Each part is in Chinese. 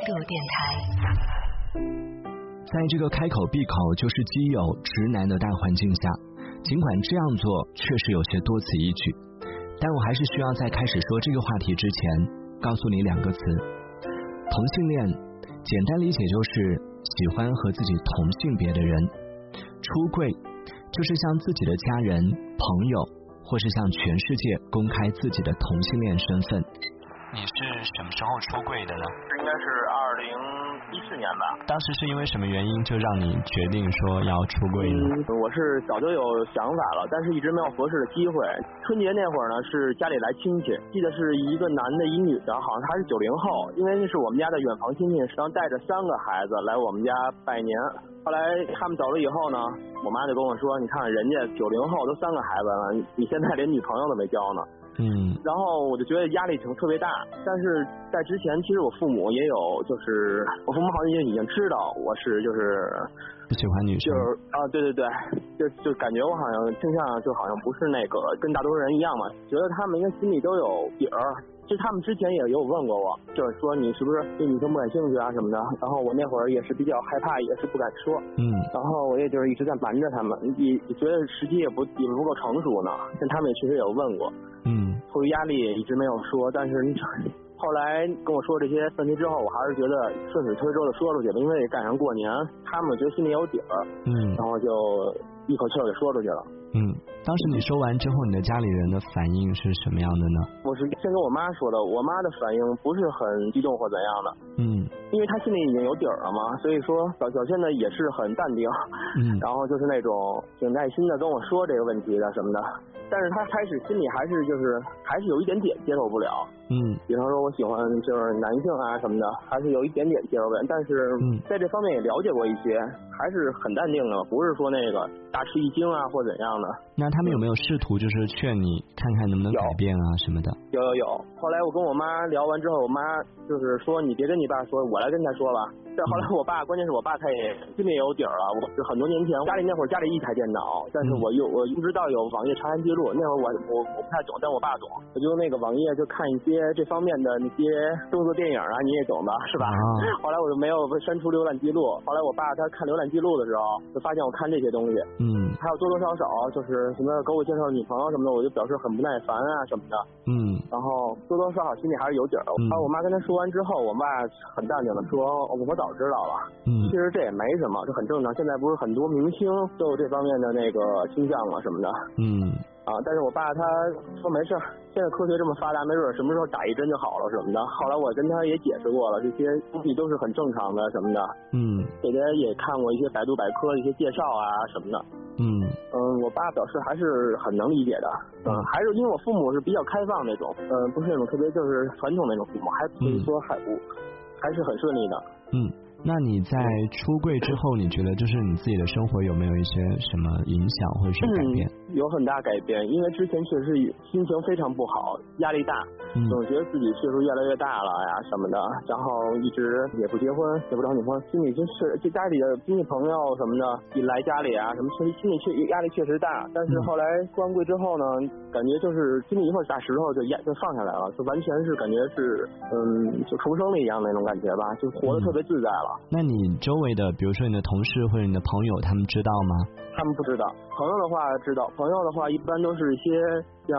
度电台。在这个开口闭口就是基友直男的大环境下，尽管这样做确实有些多此一举，但我还是需要在开始说这个话题之前，告诉你两个词：同性恋。简单理解就是喜欢和自己同性别的人。出柜就是向自己的家人、朋友，或是向全世界公开自己的同性恋身份。你是什么时候出柜的呢？应该是二零一四年吧。当时是因为什么原因就让你决定说要出柜呢？我是早就有想法了，但是一直没有合适的机会。春节那会儿呢，是家里来亲戚，记得是一个男的，一女的，好像他是九零后，因为那是我们家的远房亲戚，然后带着三个孩子来我们家拜年。后来他们走了以后呢，我妈就跟我说：“你看人家九零后都三个孩子了，你现在连女朋友都没交呢。”嗯，然后我就觉得压力挺特别大，但是在之前，其实我父母也有，就是我父母好像也已经知道我是就是不喜欢女生，就是啊，对对对，就就感觉我好像倾向就好像不是那个跟大多数人一样嘛，觉得他们应该心里都有底儿。其实他们之前也有问过我，就是说你是不是对女生不感兴趣啊什么的。然后我那会儿也是比较害怕，也是不敢说。嗯，然后我也就是一直在瞒着他们，也也觉得时机也不也不够成熟呢。但他们也确实有问过。嗯，迫于压力一直没有说，但是 后来跟我说这些问题之后，我还是觉得顺水推舟的说出去了，因为也赶上过年，他们觉得心里有底儿。嗯，然后就一口气儿给说出去了。嗯，当时你说完之后，你的家里人的反应是什么样的呢？我是先跟我妈说的，我妈的反应不是很激动或怎样的。嗯，因为他心里已经有底儿了嘛，所以说表表现的也是很淡定。嗯，然后就是那种挺耐心的跟我说这个问题的什么的，但是他开始心里还是就是还是有一点点接受不了。嗯，比方说我喜欢就是男性啊什么的，还是有一点点接受不了，但是在这方面也了解过一些，还是很淡定的，不是说那个大吃一惊啊或怎样的。那他们有没有试图就是劝你看看能不能改变啊什么的？有有有。后来我跟我妈聊完之后，我妈就是说你别跟你爸说，我来跟他说吧。但后来我爸，关键是我爸他也心里也有底儿了。我是很多年前家里那会儿家里一台电脑，但是我又我不知道有网页查看记录，那会儿我我我不太懂，但我爸懂，我就那个网页就看一些这方面的那些动作电影啊，你也懂的是吧？后来我就没有删除浏览记录。后来我爸他看浏览记录的时候，就发现我看这些东西，嗯，还有多多少少就是什么给我介绍女朋友什么的，我就表示很不耐烦啊什么的，嗯，然后多多少少心里还是有底儿的。然后我妈跟他说完之后，我爸很淡定的说，我早知道了。嗯，其实这也没什么，这很正常。现在不是很多明星都有这方面的那个倾向嘛什么的。嗯，啊，但是我爸他说没事，现在科学这么发达，没准什么时候打一针就好了什么的。后来我跟他也解释过了，这些东西都是很正常的什么的。嗯，给他也看过一些百度百科的一些介绍啊什么的。嗯嗯，我爸表示还是很能理解的。嗯，还是因为我父母是比较开放那种，嗯，不是那种特别就是传统那种父母，还可以说还不还是很顺利的。嗯。那你在出柜之后，你觉得就是你自己的生活有没有一些什么影响或者是改变？有很大改变，因为之前确实心情非常不好，压力大，总觉得自己岁数越来越大了呀什么的，然后一直也不结婚，也不找女朋友，心里就是就家里的亲戚朋友什么的一来家里啊什么，确实心里确压力确实大。但是后来出完柜之后呢，感觉就是心里一块大石头就压就放下来了，就完全是感觉是嗯就重生了一样的那种感觉吧，就活得特别自在了。那你周围的，比如说你的同事或者你的朋友，他们知道吗？他们不知道。朋友的话知道，朋友的话一般都是一些像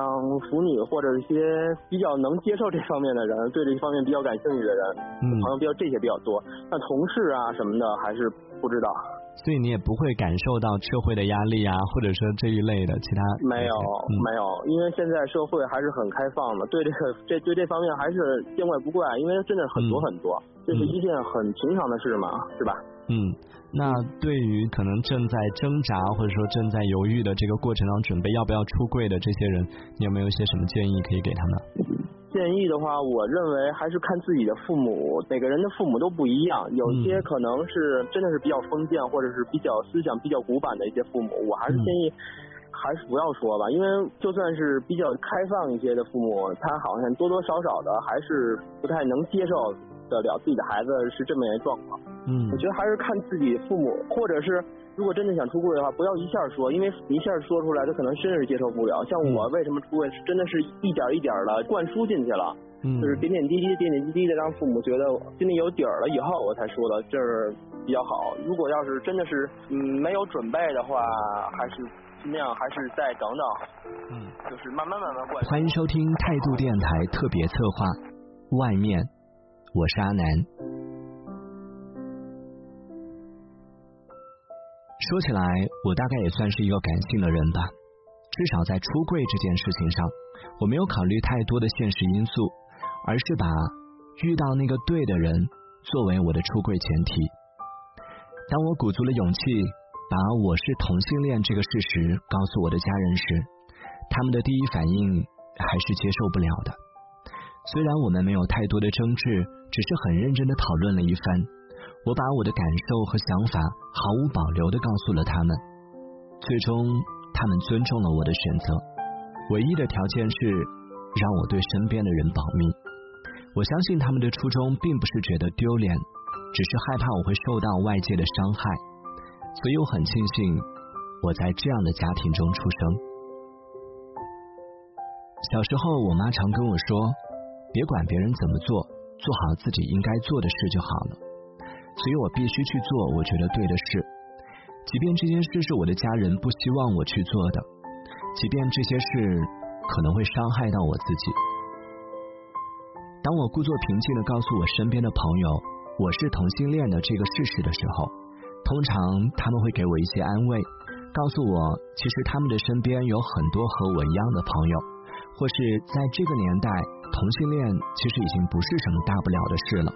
腐女或者一些比较能接受这方面的人，对这方面比较感兴趣的人，嗯朋友比较这些比较多。那同事啊什么的还是不知道。所以你也不会感受到社会的压力啊，或者说这一类的其他。没有没有，因为现在社会还是很开放的，对这个这对这方面还是见怪不怪，因为真的很多很多，这是一件很平常的事嘛，是吧？嗯，那对于可能正在挣扎或者说正在犹豫的这个过程当中，准备要不要出柜的这些人，你有没有一些什么建议可以给他们？建议的话，我认为还是看自己的父母，每个人的父母都不一样，有些可能是真的是比较封建，或者是比较思想比较古板的一些父母，我还是建议还是不要说吧，因为就算是比较开放一些的父母，他好像多多少少的还是不太能接受得了自己的孩子是这么一个状况。嗯，我觉得还是看自己父母，或者是如果真的想出柜的话，不要一下说，因为一下说出来，他可能真是接受不了。像我为什么出柜，是真的是一点一点的灌输进去了，就是点点滴滴、点点滴滴的让父母觉得心里有底儿了以后，我才说的，这是比较好。如果要是真的是嗯没有准备的话，还是尽量还是再等等，嗯，就是慢慢慢慢过。欢迎收听态度电台特别策划《外面》，我是阿南。说起来，我大概也算是一个感性的人吧，至少在出柜这件事情上，我没有考虑太多的现实因素。而是把遇到那个对的人作为我的出柜前提。当我鼓足了勇气把我是同性恋这个事实告诉我的家人时，他们的第一反应还是接受不了的。虽然我们没有太多的争执，只是很认真的讨论了一番。我把我的感受和想法毫无保留的告诉了他们，最终他们尊重了我的选择。唯一的条件是让我对身边的人保密。我相信他们的初衷并不是觉得丢脸，只是害怕我会受到外界的伤害，所以我很庆幸我在这样的家庭中出生。小时候，我妈常跟我说：“别管别人怎么做，做好自己应该做的事就好了。”所以我必须去做我觉得对的事，即便这件事是我的家人不希望我去做的，即便这些事可能会伤害到我自己。当我故作平静的告诉我身边的朋友我是同性恋的这个事实的时候，通常他们会给我一些安慰，告诉我其实他们的身边有很多和我一样的朋友，或是在这个年代同性恋其实已经不是什么大不了的事了。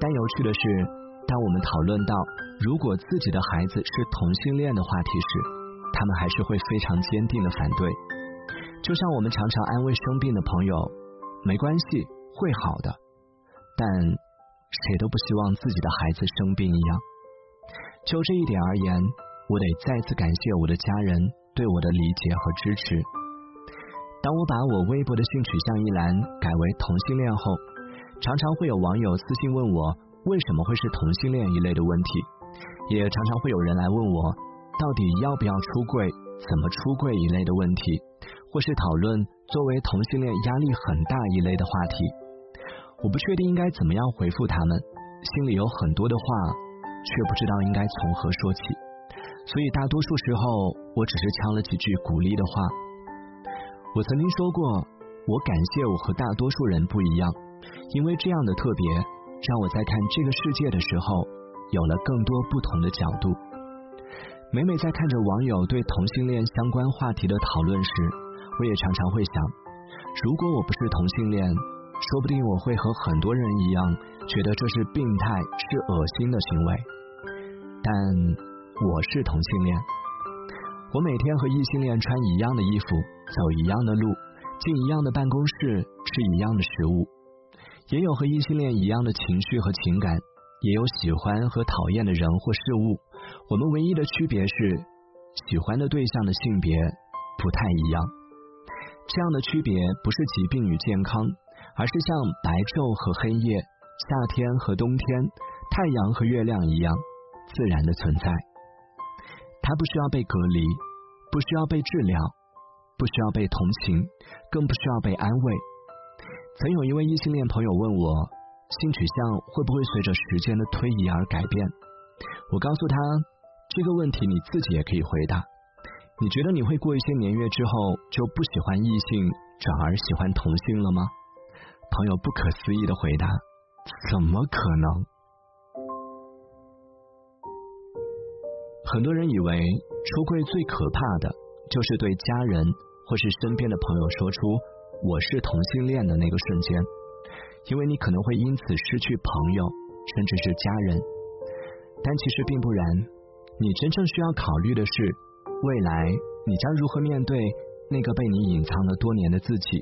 但有趣的是，当我们讨论到如果自己的孩子是同性恋的话题时，他们还是会非常坚定的反对，就像我们常常安慰生病的朋友，没关系。会好的，但谁都不希望自己的孩子生病一样。就这一点而言，我得再次感谢我的家人对我的理解和支持。当我把我微博的性取向一栏改为同性恋后，常常会有网友私信问我为什么会是同性恋一类的问题，也常常会有人来问我到底要不要出柜、怎么出柜一类的问题，或是讨论作为同性恋压力很大一类的话题。我不确定应该怎么样回复他们，心里有很多的话，却不知道应该从何说起，所以大多数时候，我只是敲了几句鼓励的话。我曾经说过，我感谢我和大多数人不一样，因为这样的特别，让我在看这个世界的时候，有了更多不同的角度。每每在看着网友对同性恋相关话题的讨论时，我也常常会想，如果我不是同性恋。说不定我会和很多人一样，觉得这是病态、是恶心的行为。但我是同性恋，我每天和异性恋穿一样的衣服，走一样的路，进一样的办公室，吃一样的食物，也有和异性恋一样的情绪和情感，也有喜欢和讨厌的人或事物。我们唯一的区别是，喜欢的对象的性别不太一样。这样的区别不是疾病与健康。而是像白昼和黑夜、夏天和冬天、太阳和月亮一样自然的存在。他不需要被隔离，不需要被治疗，不需要被同情，更不需要被安慰。曾有一位异性恋朋友问我，性取向会不会随着时间的推移而改变？我告诉他，这个问题你自己也可以回答。你觉得你会过一些年月之后就不喜欢异性，转而喜欢同性了吗？朋友不可思议的回答：“怎么可能？”很多人以为出柜最可怕的就是对家人或是身边的朋友说出“我是同性恋”的那个瞬间，因为你可能会因此失去朋友，甚至是家人。但其实并不然，你真正需要考虑的是，未来你将如何面对那个被你隐藏了多年的自己。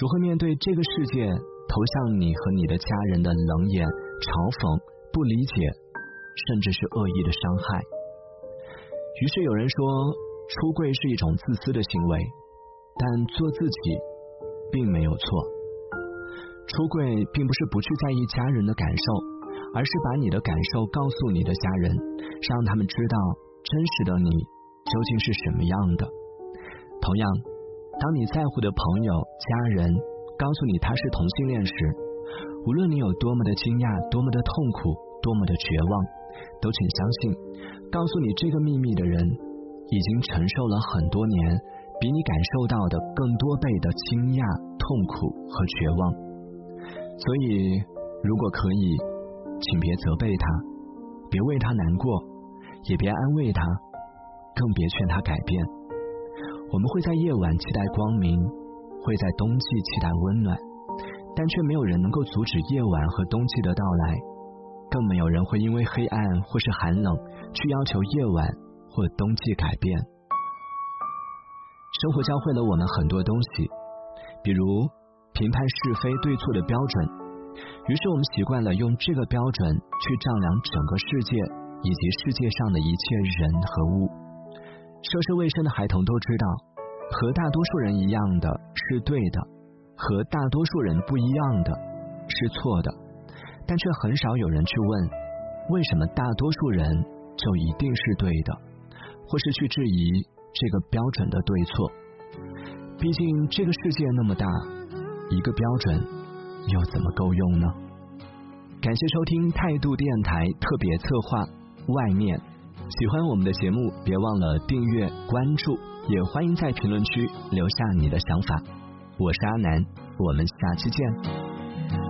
如何面对这个世界投向你和你的家人的冷眼、嘲讽、不理解，甚至是恶意的伤害？于是有人说，出柜是一种自私的行为，但做自己并没有错。出柜并不是不去在意家人的感受，而是把你的感受告诉你的家人，让他们知道真实的你究竟是什么样的。同样。当你在乎的朋友、家人告诉你他是同性恋时，无论你有多么的惊讶、多么的痛苦、多么的绝望，都请相信，告诉你这个秘密的人，已经承受了很多年，比你感受到的更多倍的惊讶、痛苦和绝望。所以，如果可以，请别责备他，别为他难过，也别安慰他，更别劝他改变。我们会在夜晚期待光明，会在冬季期待温暖，但却没有人能够阻止夜晚和冬季的到来，更没有人会因为黑暗或是寒冷去要求夜晚或冬季改变。生活教会了我们很多东西，比如评判是非对错的标准，于是我们习惯了用这个标准去丈量整个世界以及世界上的一切人和物。涉世未深的孩童都知道，和大多数人一样的是对的，和大多数人不一样的是错的，但却很少有人去问，为什么大多数人就一定是对的，或是去质疑这个标准的对错。毕竟这个世界那么大，一个标准又怎么够用呢？感谢收听态度电台特别策划《外面》。喜欢我们的节目，别忘了订阅关注，也欢迎在评论区留下你的想法。我是阿南，我们下期见。